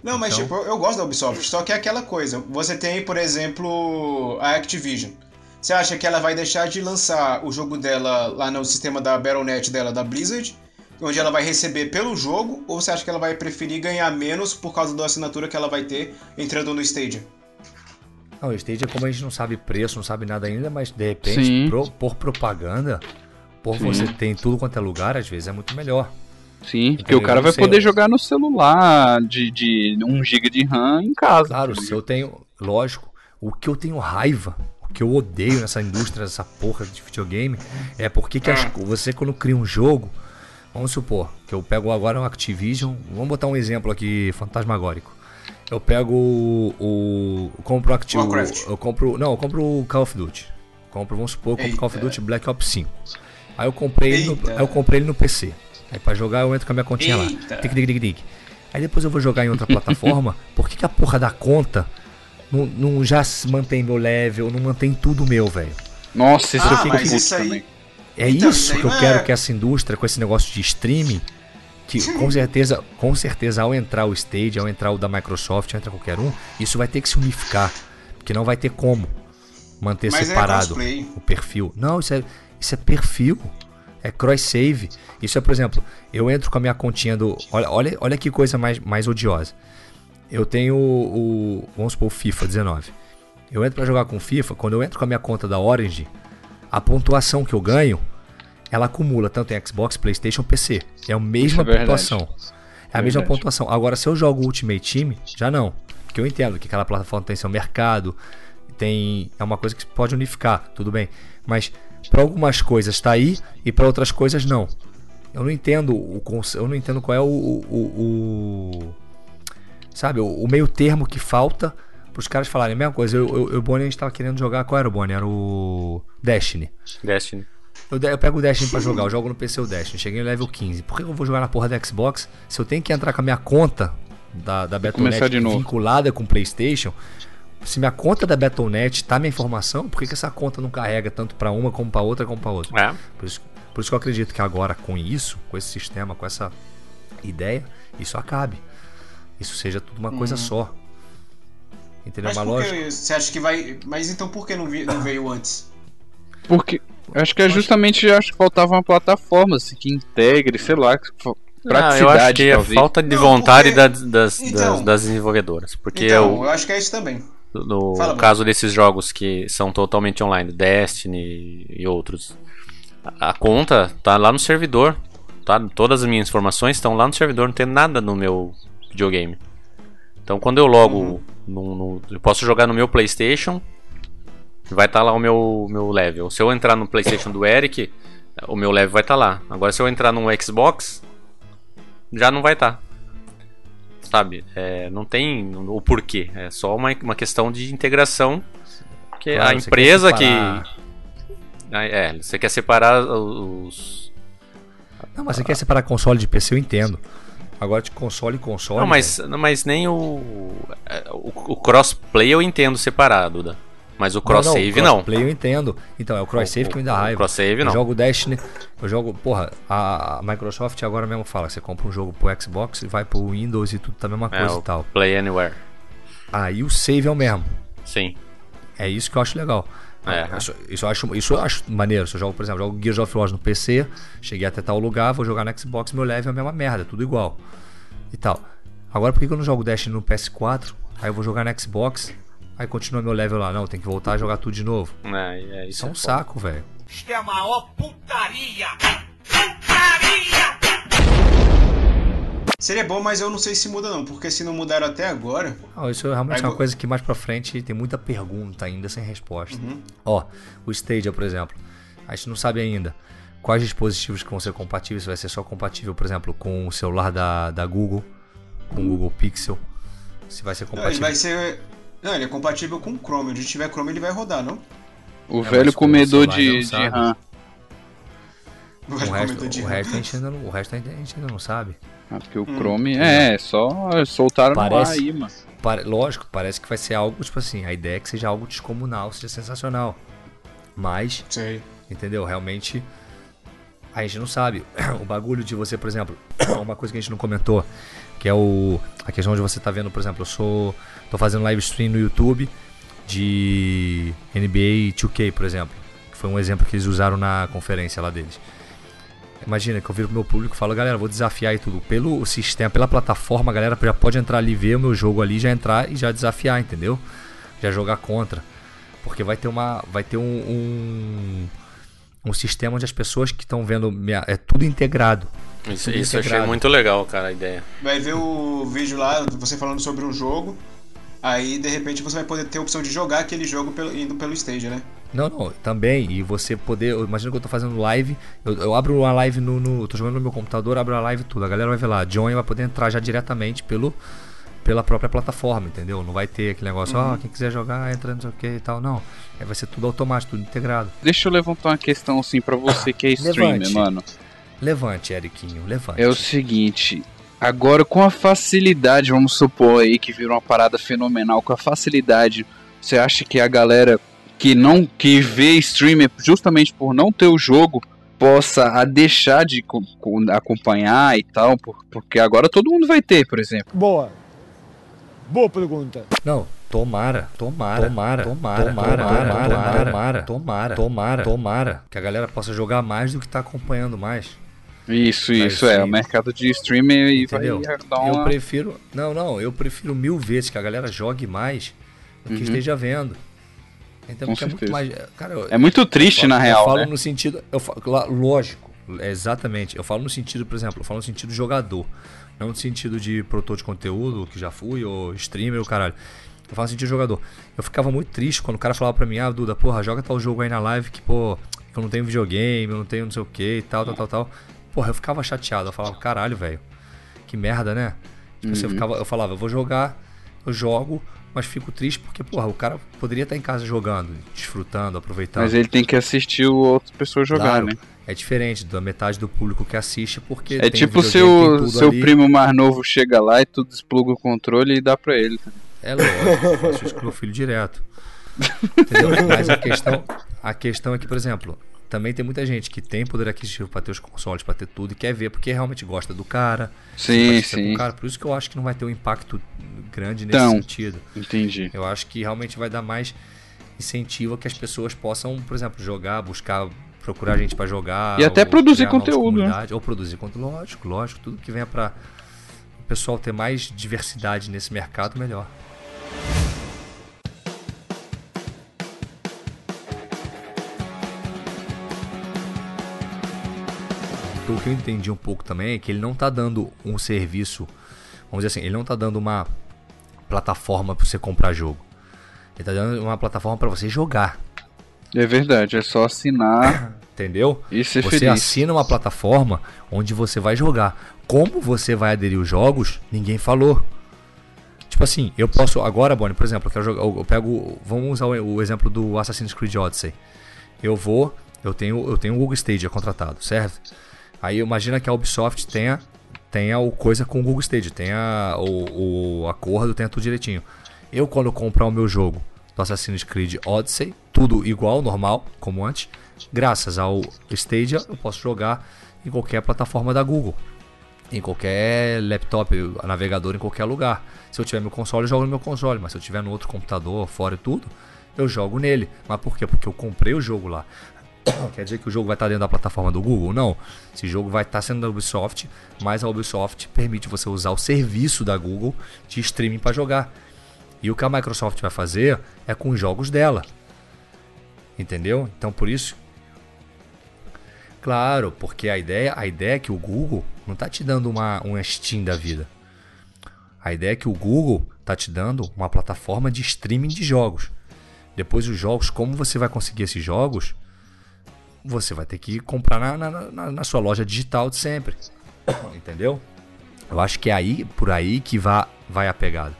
Não, mas Então- tipo, eu eu gosto da Ubisoft, só que é aquela coisa. Você tem, por exemplo, a Activision. Você acha que ela vai deixar de lançar o jogo dela lá no sistema da Battle.net dela, da Blizzard, onde ela vai receber pelo jogo, ou você acha que ela vai preferir ganhar menos por causa da assinatura que ela vai ter entrando no Stadia? Não, o Stadia, como a gente não sabe preço, não sabe nada ainda, mas de repente, pro- por propaganda, por Sim. você ter em tudo quanto é lugar, às vezes é muito melhor. Sim, porque Entendeu? o cara Eu vai poder jogar no celular de, de 1 GB de RAM em casa. Claro, se eu tenho. Lógico, o que eu tenho raiva, que eu odeio nessa indústria, nessa porra de videogame, é porque que as- você quando cria um jogo. Vamos supor que eu pego agora um Activision. Vamos botar um exemplo aqui fantasmagórico. Eu pego o. o eu compro o Activision. Warcraft. Eu compro. Não, eu compro o Call of Duty. Compro, vamos supor, eu compro Call of Eita. Duty Black Ops 5. Aí eu comprei ele no, Eita. aí eu comprei ele no PC. Aí pra jogar eu entro com a minha continha Eita. lá. Tic, tic, tic, tic. Aí depois eu vou jogar em outra [laughs] plataforma. Por que, que a porra da conta não, não já se mantém meu level, não mantém tudo meu, velho? Nossa, isso Ah, eu fico mas isso aí- também. É Então, isso que eu não quero é- que essa indústria, com esse negócio de streaming, que [laughs] com certeza, com certeza ao entrar o Stage, ao entrar o da Microsoft, ao entrar qualquer um, isso vai ter que se unificar. Porque não vai ter como manter Mas é separado crossplay. o perfil. Não, isso é, isso é perfil. É cross save. Isso é, por exemplo, eu entro com a minha continha do. Olha, olha, olha que coisa mais, mais odiosa. Eu tenho o, o- Vamos supor, o FIFA 19. Eu entro pra jogar com o FIFA, quando eu entro com a minha conta da Orange, a pontuação que eu ganho, ela acumula tanto em Xbox, PlayStation, PC. É a mesma é pontuação. É a mesma Verdade. pontuação. Agora, se eu jogo Ultimate Team, já não. Porque eu entendo que aquela plataforma tem seu mercado, tem é uma coisa que pode unificar, tudo bem. Mas para algumas coisas tá aí e para outras coisas não. Eu não entendo o eu não entendo qual é o, o, o- sabe, o, o meio termo que falta para os caras falarem a mesma coisa. Eu, eu, eu o Bonnie a gente tava querendo jogar, qual era o Bonnie? Era o Destiny. Destiny. Eu, eu pego o Destiny pra jogar, eu jogo no PC o Destiny, cheguei no level 15. Por que eu vou jogar na porra do Xbox se eu tenho que entrar com a minha conta da, da Battle.net vinculada com o PlayStation? Se minha conta da Battle.net tá minha informação, por que, que essa conta não carrega tanto pra uma como pra outra como pra outra? É. Por isso, por isso que eu acredito que agora com isso, com esse sistema, com essa ideia, isso acabe. Isso seja tudo uma coisa só. Entendeu? Mas Uma por lógica. que você acha que vai. Mas então por que não, vi- não veio antes? Porque eu acho que é justamente acho que faltava uma plataforma assim, que integre, sei lá, que fa- Não, praticidade eu acho que é talvez. falta de Não, vontade porque- das, das, Então. das, das desenvolvedoras. Porque então, o- eu acho que é isso também. no Fala, caso desses jogos que são totalmente online, Destiny e outros, a a conta tá lá no servidor. Tá? Todas as minhas informações estão lá no servidor, não tem nada no meu videogame. Então quando eu logo no, no- eu posso jogar no meu PlayStation, vai estar lá o meu, meu level. Se eu entrar no PlayStation do Eric, o meu level vai estar lá. Agora se eu entrar no Xbox, já não vai estar. Sabe? É, não tem o porquê. É só uma, uma questão de integração. Que Claro, a empresa que. separar- Ah, É, você quer separar os. Não, mas você quer separar console de PC, eu entendo. Agora de console e console. Não, mas, não, mas nem o. é, O, o crossplay eu entendo separado, Duda. Mas o cross save não. Play eu entendo. Então, é o cross save O- que me dá raiva. cross save eu não. jogo Destiny, eu jogo, porra, a, Microsoft agora mesmo fala, você compra um jogo pro Xbox e vai pro Windows e tudo tá a mesma É, coisa o e tal. Play Anywhere. Aí o save é o mesmo. Sim. É isso que eu acho legal. É. Isso, isso eu acho, isso eu acho maneiro. Se eu jogo, por exemplo, jogo Gears of War no PC, cheguei até tal lugar, vou jogar no Xbox, meu level é a mesma merda, tudo igual. E tal. Agora por que eu não jogo Destiny no PS4? Aí eu vou jogar no Xbox, aí continua meu level lá. Não, tem que voltar a jogar tudo de novo. É, é, Isso é um é foda. saco, velho. Isto é a maior putaria! Putaria! Seria bom, mas eu não sei se muda não, porque se não mudaram até agora. Isso é realmente uma coisa que mais pra frente tem muita pergunta ainda sem resposta. Uhum. Ó, o Stadia, por exemplo, a gente não sabe ainda quais dispositivos que vão ser compatíveis. Se vai ser só compatível, por exemplo, com o celular da, da Google, com o Google Pixel. Se vai ser Não, ele compatível. vai ser. Não, ele é compatível com o Chrome. Onde tiver Chrome ele vai rodar, não? O É, [laughs] velho o comedor de. O resto, o resto a gente ainda não, o resto a gente ainda não sabe. Ah, porque o Chrome é, só soltaram no ar Parece- aí, mano. Pare- lógico, parece que vai ser algo, tipo assim, a ideia é que seja algo descomunal, seja sensacional. Mas, Sei. entendeu? Realmente, a gente não sabe. [clears throat] O bagulho de você, por exemplo, [clears throat] uma coisa que a gente não comentou, que é o a questão de você tá vendo, por exemplo, eu sou tô fazendo live stream no YouTube de NBA 2K, por exemplo, que foi um exemplo que eles usaram na conferência lá deles. Imagina que eu viro pro meu público e falo, galera, vou desafiar e tudo. Pelo sistema, pela plataforma, a galera já pode entrar ali, ver o meu jogo ali, já entrar e já desafiar, entendeu? Já jogar contra. Porque vai ter uma. Vai ter um. um, um sistema onde as pessoas que estão vendo. minha- é tudo integrado. Isso, Tudo isso eu achei integrado. muito legal, cara, a ideia. Vai ver o vídeo lá, você falando sobre um jogo. Aí, de repente, você vai poder ter a opção de jogar aquele jogo pelo- indo pelo stage, né? Não, não, também. E você poder. Imagina que eu tô fazendo live. Eu, eu abro uma live no, no. Tô jogando no meu computador, abro a live e tudo. A galera vai ver lá. Join vai poder entrar já diretamente pelo, pela própria plataforma, entendeu? Não vai ter aquele negócio, ó, Uhum. quem quiser jogar, entra, não sei o que e tal. Não. É, vai ser tudo automático, tudo integrado. Deixa eu levantar uma questão assim pra você que é streamer, Levante. mano. Levante, Eriquinho, levante. É o seguinte, agora com a facilidade, vamos supor aí que virou uma parada fenomenal, com a facilidade, você acha que a galera que não que vê streamer justamente por não ter o jogo possa a deixar de co- co- acompanhar e tal, por- porque agora todo mundo vai ter, por exemplo. Boa. Boa pergunta. Não, tomara, tomara, tomara, tomara, tomara, tomara, tomara, tomara, tomara, tomara, que a galera possa jogar mais do que tá acompanhando mais. Isso, Vai isso é, o mercado de streamer e vai Entendeu? dar uma... Eu prefiro. Não, não, eu prefiro mil vezes que a galera jogue mais do que Uhum. esteja vendo. Então, é muito mais. Cara, eu- É muito triste, eu, na eu real, falo né? no sentido. Eu falo, lógico, é exatamente. Eu falo no sentido, por exemplo, eu falo no sentido jogador. Não no sentido de produtor de conteúdo, que já fui, ou streamer, o caralho. Eu falo no sentido de jogador. Eu ficava muito triste quando o cara falava pra mim, ah, Duda, porra, joga tal jogo aí na live que, pô, eu não tenho videogame, eu não tenho não sei o que e tal, tal, tal, tal. Porra, eu ficava chateado. Eu falava, caralho, velho. Que merda, né? Tipo assim, eu, Uhum. ficava, eu falava, eu vou jogar, eu jogo, mas fico triste porque, porra, o cara poderia estar em casa jogando, desfrutando, aproveitando. Mas ele tem que assistir o outras pessoas jogar, Claro, né? É diferente da metade do público que assiste, porque. É tipo seu, seu ali. primo mais novo chega lá e tu despluga o controle e dá pra ele. É lógico, faço isso com meu filho direto. Entendeu? Mas a questão, a questão é que, por exemplo, também tem muita gente que tem poder aquisitivo pra ter os consoles, pra ter tudo e quer ver porque realmente gosta do cara. Sim, sim. Cara. Por isso que eu acho que não vai ter um impacto grande nesse Então, sentido. entendi. Eu acho que realmente vai dar mais incentivo a que as pessoas possam, por exemplo, jogar, buscar, procurar gente pra jogar. E até produzir conteúdo, né? Ou produzir conteúdo, lógico, lógico. Tudo que venha pra o pessoal ter mais diversidade nesse mercado, melhor. Então, o que eu entendi um pouco também é que ele não tá dando um serviço, vamos dizer assim, ele não tá dando uma plataforma para você comprar jogo. Ele tá dando uma plataforma para você jogar, É verdade, é só assinar [coughs] entendeu? e ser Você feliz. assina uma plataforma onde você vai jogar. Como você vai aderir os jogos, ninguém falou. Tipo assim, eu posso agora, Bonnie, por exemplo, eu quero jogar, eu pego, vamos usar o, o exemplo do Assassin's Creed Odyssey. Eu vou, eu tenho, eu tenho o Google Stadia contratado, certo? Aí imagina que a Ubisoft tenha tenha o coisa com o Google Stadia, tenha o, o acordo, tenha tudo direitinho. Eu quando comprar o meu jogo do Assassin's Creed Odyssey, tudo igual, normal, como antes, graças ao Stadia eu posso jogar em qualquer plataforma da Google. Em qualquer laptop, navegador, em qualquer lugar. Se eu tiver meu console, eu jogo no meu console. Mas se eu tiver no outro computador, fora e tudo, eu jogo nele. Mas por quê? Porque eu comprei o jogo lá. [coughs] Quer dizer que o jogo vai estar dentro da plataforma do Google? Não. Esse jogo vai estar sendo da Ubisoft, mas a Ubisoft permite você usar o serviço da Google de streaming para jogar. E o que a Microsoft vai fazer é com os jogos dela. Entendeu? Então por isso. Claro, porque a ideia, a ideia é que o Google não está te dando uma, uma Steam da vida. A ideia é que o Google está te dando uma plataforma de streaming de jogos. Depois os jogos, como você vai conseguir esses jogos? Você vai ter que comprar na, na, na- sua loja digital de sempre. [coughs] Entendeu? Eu acho que é aí, por aí que vai, vai a pegada.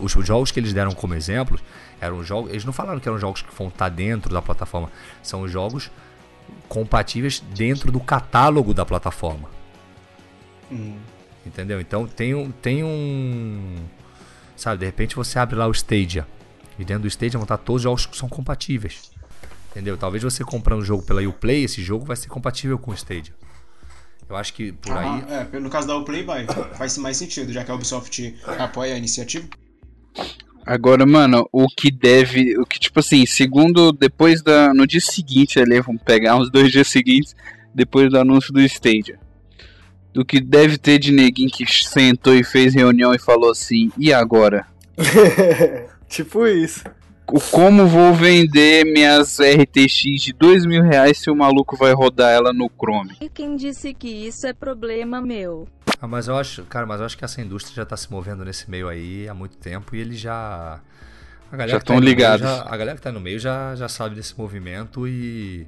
Os, os jogos que eles deram como exemplos eram jogos. Eles não falaram que eram jogos que vão estar dentro da plataforma. São jogos compatíveis dentro do catálogo da plataforma. Hum. Entendeu? Então tem um, tem um. Sabe, de repente você abre lá o Stadia. E dentro do Stadia vão estar todos os jogos que são compatíveis. Entendeu? Talvez você comprando o jogo pela Uplay, esse jogo vai ser compatível com o Stadia. Eu acho que por aí. Ah, é, no caso da Uplay vai. Faz mais sentido, já que a Ubisoft apoia a iniciativa. Agora, mano, o que deve. O que, tipo assim, segundo. Depois da. No dia seguinte ali, vamos pegar uns dois dias seguintes, depois do anúncio do Stadia. Do que deve ter de neguinho que sentou e fez reunião e falou assim, e agora? [laughs] tipo isso. O como vou vender minhas RTX de dois mil reais se o maluco vai rodar ela no Chrome? E quem disse que isso é problema meu? Ah, mas eu acho, cara, mas eu acho que essa indústria já tá se movendo nesse meio aí há muito tempo e eles já. A galera já tá estão aí no meio ligados. já- a galera que tá no meio já, já sabe desse movimento e.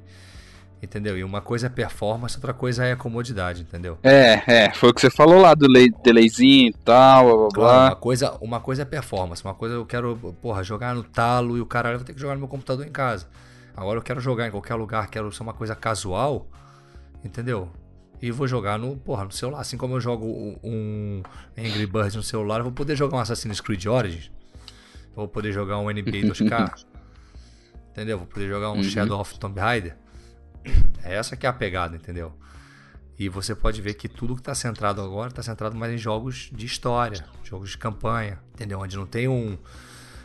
Entendeu? E uma coisa é performance, outra coisa é comodidade, entendeu? É, é, foi o que você falou lá do delayzinho e tal, blá blá blá. uma coisa, uma coisa é performance, uma coisa eu quero, porra, jogar no talo e o cara vai ter que jogar no meu computador em casa. Agora eu quero jogar em qualquer lugar, quero ser uma coisa casual, entendeu? E vou jogar no, porra, no celular. Assim como eu jogo um Angry Birds no celular, eu vou poder jogar um Assassin's Creed Origins. Vou poder jogar um NBA 2K. [laughs] entendeu? Vou poder jogar um Uhum. Shadow of Tomb Raider. É essa que é a pegada, entendeu? E você pode ver que tudo que está centrado agora está centrado mais em jogos de história, jogos de campanha, entendeu? Onde não tem um,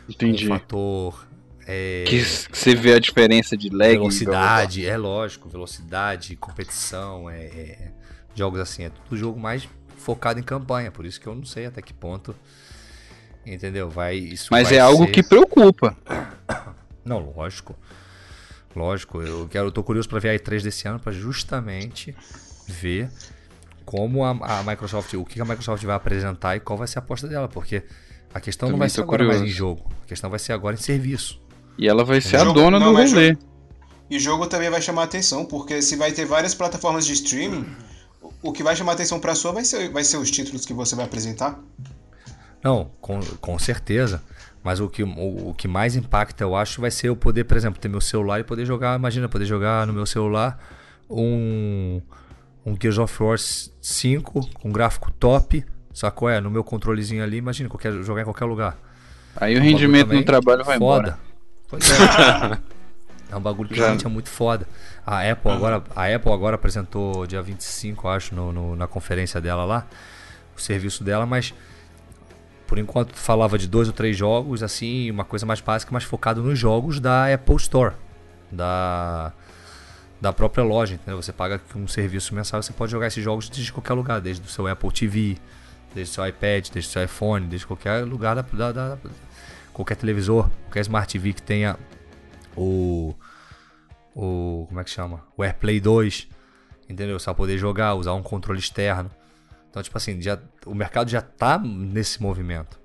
um fator. é, Que você vê a diferença de lag. velocidade, é lógico, velocidade, competição, é, é- jogos assim, é tudo jogo mais focado em campanha, por isso que eu não sei até que ponto, entendeu? Vai isso Mas vai é algo ser- que preocupa. Não, lógico. Lógico, eu quero, eu tô curioso para ver a E3 desse ano para justamente ver como a, a Microsoft, o que a Microsoft vai apresentar e qual vai ser a aposta dela, porque a questão não Também vai ser agora mais em jogo, a questão vai ser agora em serviço. E ela vai ser a Jogo- dona não, do rolê. jogo- E o jogo também vai chamar atenção, porque se vai ter várias plataformas de streaming, o- que vai chamar atenção pra sua vai ser, vai ser os títulos que você vai apresentar. Não, com, com certeza. Mas o que, o, o que mais impacta, eu acho, vai ser eu poder, por exemplo, ter meu celular e poder jogar. Imagina, poder jogar no meu celular um, um Gears of War 5 com gráfico top. Sacou? É, no meu controlezinho ali, imagina, qualquer, jogar em qualquer lugar. Aí o É um bagulho rendimento no trabalho vai foda. embora. Pois é. [laughs] é um bagulho que Já- realmente é muito foda. A Apple agora, a Apple agora apresentou dia 25, eu acho, no, no- na conferência dela lá, o serviço dela, mas por enquanto falava de dois ou três jogos, assim, uma coisa mais básica, mas focado nos jogos da Apple Store, da, da própria loja, entendeu? Você paga um serviço mensal, você pode jogar esses jogos desde qualquer lugar, desde o seu Apple TV, desde o seu iPad, desde o seu iPhone, desde qualquer lugar da, da- da- qualquer televisor, qualquer Smart TV que tenha o o como é que chama? O AirPlay 2, entendeu? Você vai poder jogar, usar um controle externo. Então, tipo assim, já, o mercado já tá nesse movimento.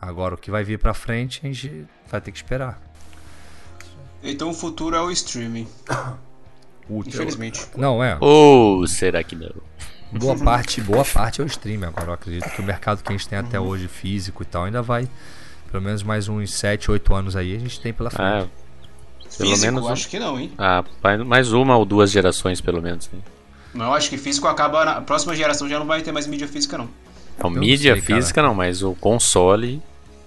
Agora, o que vai vir pra frente, a gente vai ter que esperar. Então o futuro é o streaming. O- Infelizmente. Não, é. Ou será que não? Boa parte, boa parte é o streaming. Agora, eu acredito que o mercado que a gente tem até hoje, físico e tal, ainda vai. Pelo menos mais uns 7, 8 anos aí a gente tem pela frente. Ah, pelo Físico, menos. um- acho que não, hein? Ah, mais uma ou duas gerações, pelo menos. né? Não, acho que físico acaba. Na a próxima geração já não vai ter mais mídia física, não. Não, não mídia sei, cara. física não, mas o console.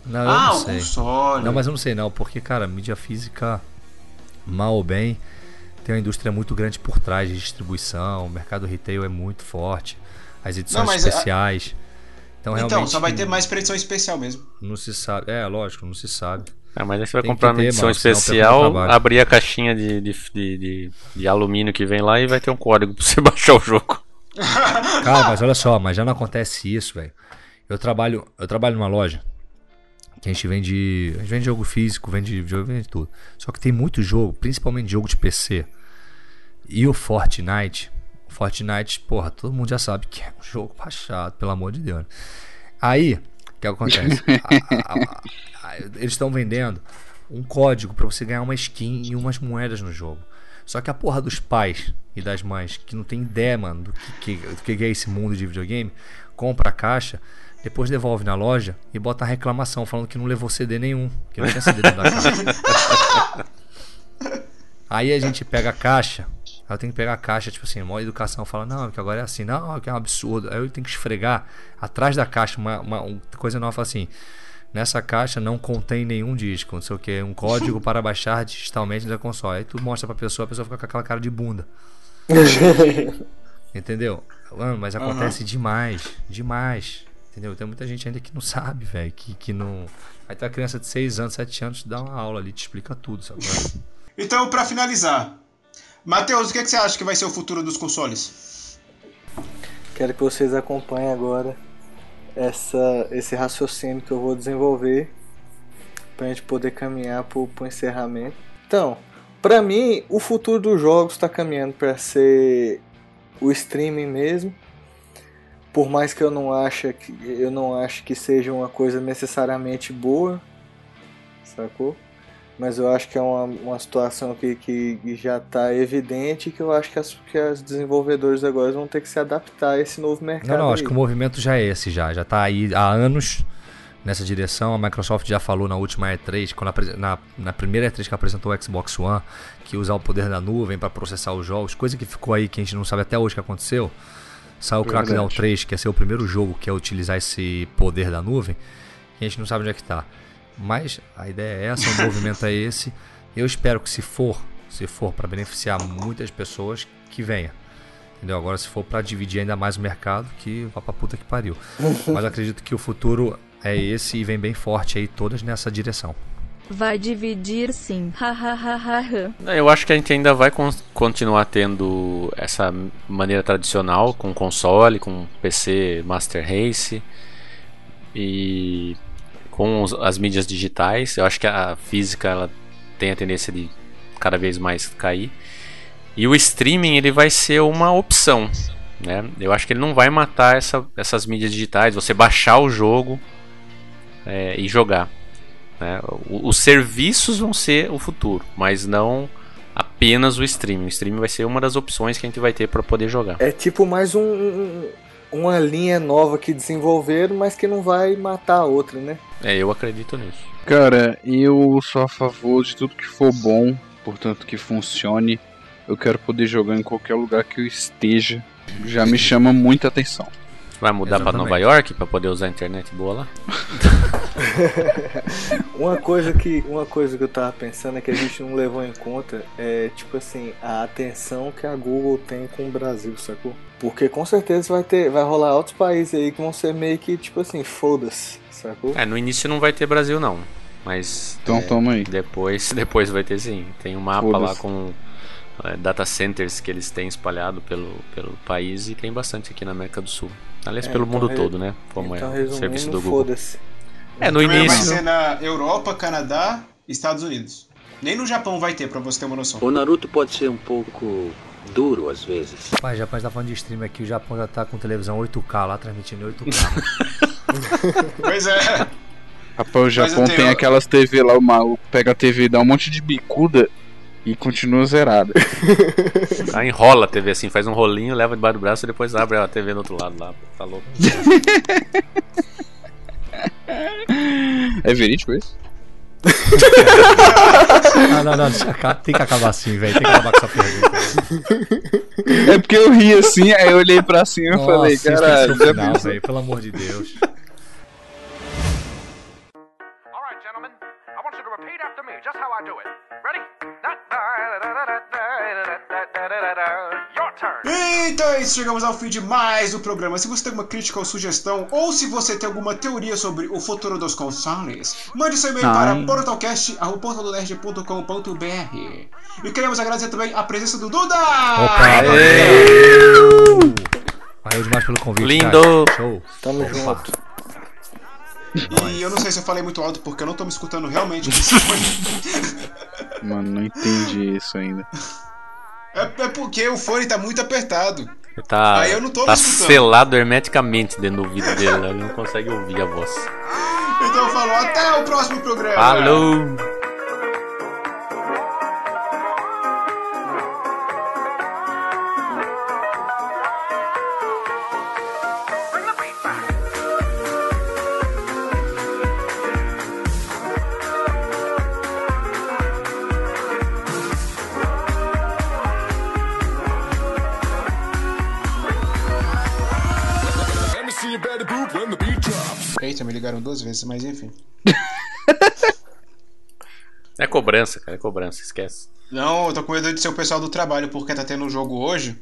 Não, eu ah, não o sei. console. Não, mas eu não sei não, porque, cara, mídia física, mal ou bem, tem uma indústria muito grande por trás de distribuição, o mercado retail é muito forte, as edições Não, mas a- especiais. Então, Então, realmente só vai ter mais pra edição especial mesmo. não se sabe. É, lógico, não se sabe. Ah, mas aí você vai Tem comprar uma ter, edição mano, especial, abrir a caixinha de, de, de, de- alumínio que vem lá e vai ter um código pra você [laughs] baixar o jogo. Cara, mas olha só, mas já não acontece isso, velho. Eu trabalho, eu trabalho numa loja que a gente vende, a gente vende jogo físico, vende jogo, vende tudo. Só que tem muito jogo, principalmente jogo de PC. E o Fortnite, o Fortnite, porra, todo mundo já sabe que é um jogo baixado, pelo amor de Deus. né? Aí, o que acontece? [laughs] A- a- a- eles estão vendendo um código pra você ganhar uma skin e umas moedas no jogo. Só que a porra dos pais e das mães que não tem ideia, mano, do que, que- do que é esse mundo de videogame, compra a caixa, depois devolve na loja e bota a reclamação falando que não levou CD nenhum, que não tinha CD dentro da caixa. [laughs] Aí a gente pega a caixa, Aí eu tenho que pegar a caixa, tipo assim, maior educação, fala, não, que agora é assim, não, que é um absurdo. Aí eu tenho que esfregar atrás da caixa uma, uma, uma coisa nova, fala assim, nessa caixa não contém nenhum disco, não sei o que, um [laughs] código para baixar digitalmente da console. Aí tu mostra pra pessoa, a pessoa fica com aquela cara de bunda. [laughs] Entendeu? Mano, mas acontece demais, demais. Entendeu? Tem muita gente ainda que não sabe, velho, que, que não... Aí tá a criança de 6 anos, 7 anos, te dá uma aula ali, te explica tudo, sabe? Então, pra finalizar, Matheus, o que, é que você acha que vai ser o futuro dos consoles? Quero que vocês acompanhem agora essa, esse raciocínio que eu vou desenvolver para a gente poder caminhar para o encerramento. Então, para mim, o futuro dos jogos está caminhando para ser o streaming mesmo. Por mais que eu não ache que eu não acho que seja uma coisa necessariamente boa, sacou? Mas eu acho que é uma, uma situação que, que já está evidente que eu acho que as, que as desenvolvedores agora vão ter que se adaptar a esse novo mercado. Não, não, acho aí. que o movimento já é esse já, já tá aí há anos nessa direção. A Microsoft já falou na última E3, quando apre- na, na primeira E3 que apresentou o Xbox One, que usar o poder da nuvem para processar os jogos, coisa que ficou aí que a gente não sabe até hoje o que aconteceu. Saiu o. Crackdown 3, que ia ser o primeiro jogo que ia utilizar esse poder da nuvem, e a gente não sabe onde é que tá. Mas a ideia é essa, o movimento é esse. Eu espero que se for, se for para beneficiar muitas pessoas, que venha. Entendeu? Agora se for para dividir ainda mais o mercado, que vá pra puta que pariu. [laughs] Mas acredito que o futuro é esse e vem bem forte aí, todas nessa direção. Vai dividir sim. Hahaha. Eu acho que a gente ainda vai con- continuar tendo essa maneira tradicional com console, com PC Master Race e com os- as mídias digitais. Eu acho que a física ela tem a tendência de cada vez mais cair. E o streaming ele vai ser uma opção, né? Eu acho que ele não vai matar essa- essas mídias digitais. Você baixar o jogo é, e jogar. né? O- Os serviços vão ser o futuro, mas não apenas o streaming. O streaming vai ser uma das opções que a gente vai ter para poder jogar. É tipo mais um, um- uma linha nova que desenvolveram, mas que não vai matar a outra, né? É, eu acredito nisso. Cara, eu sou a favor de tudo que for bom, portanto que funcione. Eu quero poder jogar em qualquer lugar que eu esteja. Já me [laughs] chama muita atenção. Vai mudar para. Nova York para poder usar a internet boa lá? [laughs] Uma coisa que uma coisa que eu tava pensando é que a gente não levou em conta é tipo assim a atenção que a Google tem com o Brasil, sacou? Porque com certeza vai ter, vai rolar outros países aí que vão ser meio que tipo assim foda-se, sacou? É, no início não vai ter Brasil não, mas Então toma aí. depois [laughs] depois vai ter sim. Tem um mapa lá com é, data centers que eles têm espalhado pelo, pelo país e tem bastante aqui na América do Sul. Aliás, É, pelo então mundo re- todo, né? Como então, é o serviço do Google. foda-se. É, no Também vai início. ser na Europa, Canadá e Estados Unidos. Nem no Japão vai ter, pra você ter uma noção. O Naruto pode ser um pouco duro às vezes. Rapaz, já tá falando de stream aqui, o Japão já tá com televisão 8K lá, transmitindo em 8K. [laughs] Pois é. Rapaz, o Japão tenho- tem aquelas TV lá, o maluco pega a TV, dá um monte de bicuda e continua zerada. [laughs] Ah, enrola a TV assim, faz um rolinho, leva debaixo do braço e depois abre a TV do outro lado lá. Tá louco. [laughs] É verídico isso? Não, não, não, deixa, tem que acabar assim, velho. Tem que acabar com essa pergunta. É porque eu ri assim, aí eu olhei pra cima e falei, já final, velho, pelo amor de Deus. Isso, chegamos ao fim de mais o programa. Se você tem alguma crítica ou sugestão, ou se você tem alguma teoria sobre o futuro dos consoles, mande seu e-mail para Ai. portalcast.portalnerd.com.br E queremos agradecer também a presença do Duda! Opa, valeu! Valeu demais pelo convite. Lindo. cara. Show. Tamo Opa. junto. E eu não sei se eu falei muito alto porque eu não tô me escutando realmente. [laughs] Mano, não entendi isso ainda. É, é porque o fone tá muito apertado. Tá, Aí eu não tô tá selado hermeticamente dentro do ouvido dele, ele não consegue ouvir a voz. Então eu falo, até o próximo programa! Falou! Eita, me ligaram duas vezes, mas enfim. [laughs] É cobrança, cara, é cobrança, esquece. Não, eu tô com medo de ser o pessoal do trabalho, porque tá tendo um jogo hoje.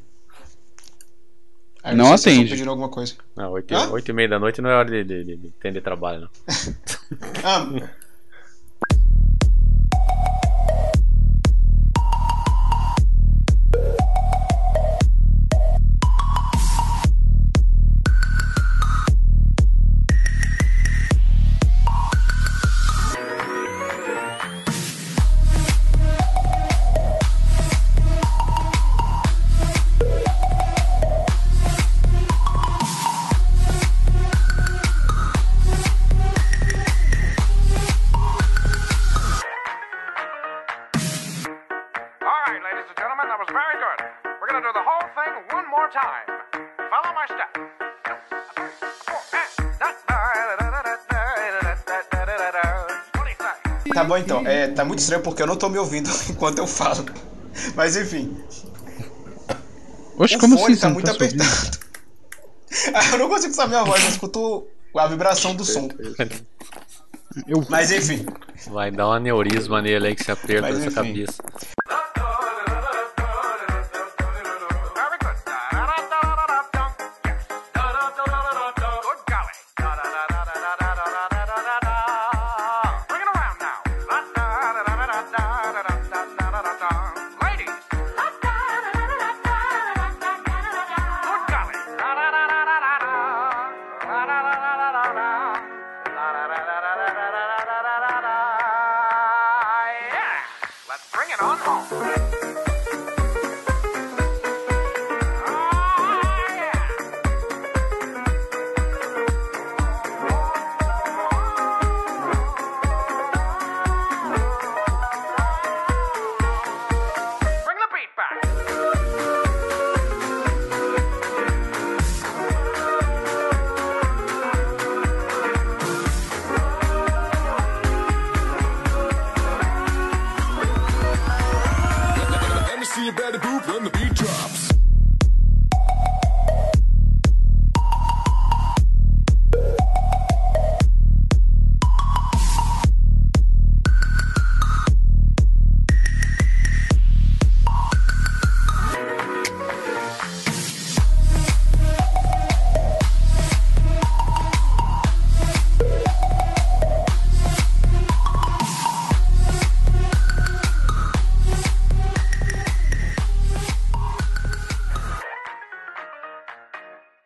Aí Não sei se eles tão atende. pedindo alguma coisa. Não, 8, Hã? oito e meia da noite não é hora de, de, de, de atender trabalho, não. [laughs] Ah, tá muito estranho porque eu não tô me ouvindo [laughs] enquanto eu falo. Mas enfim. Oxe, o como fone assim? tá muito tá apertado. [laughs] Ah, eu não consigo saber a voz, eu escuto a vibração do som. Mas enfim. Vai dar um aneurisma nele aí que se aperta Mas, enfim. cabeça.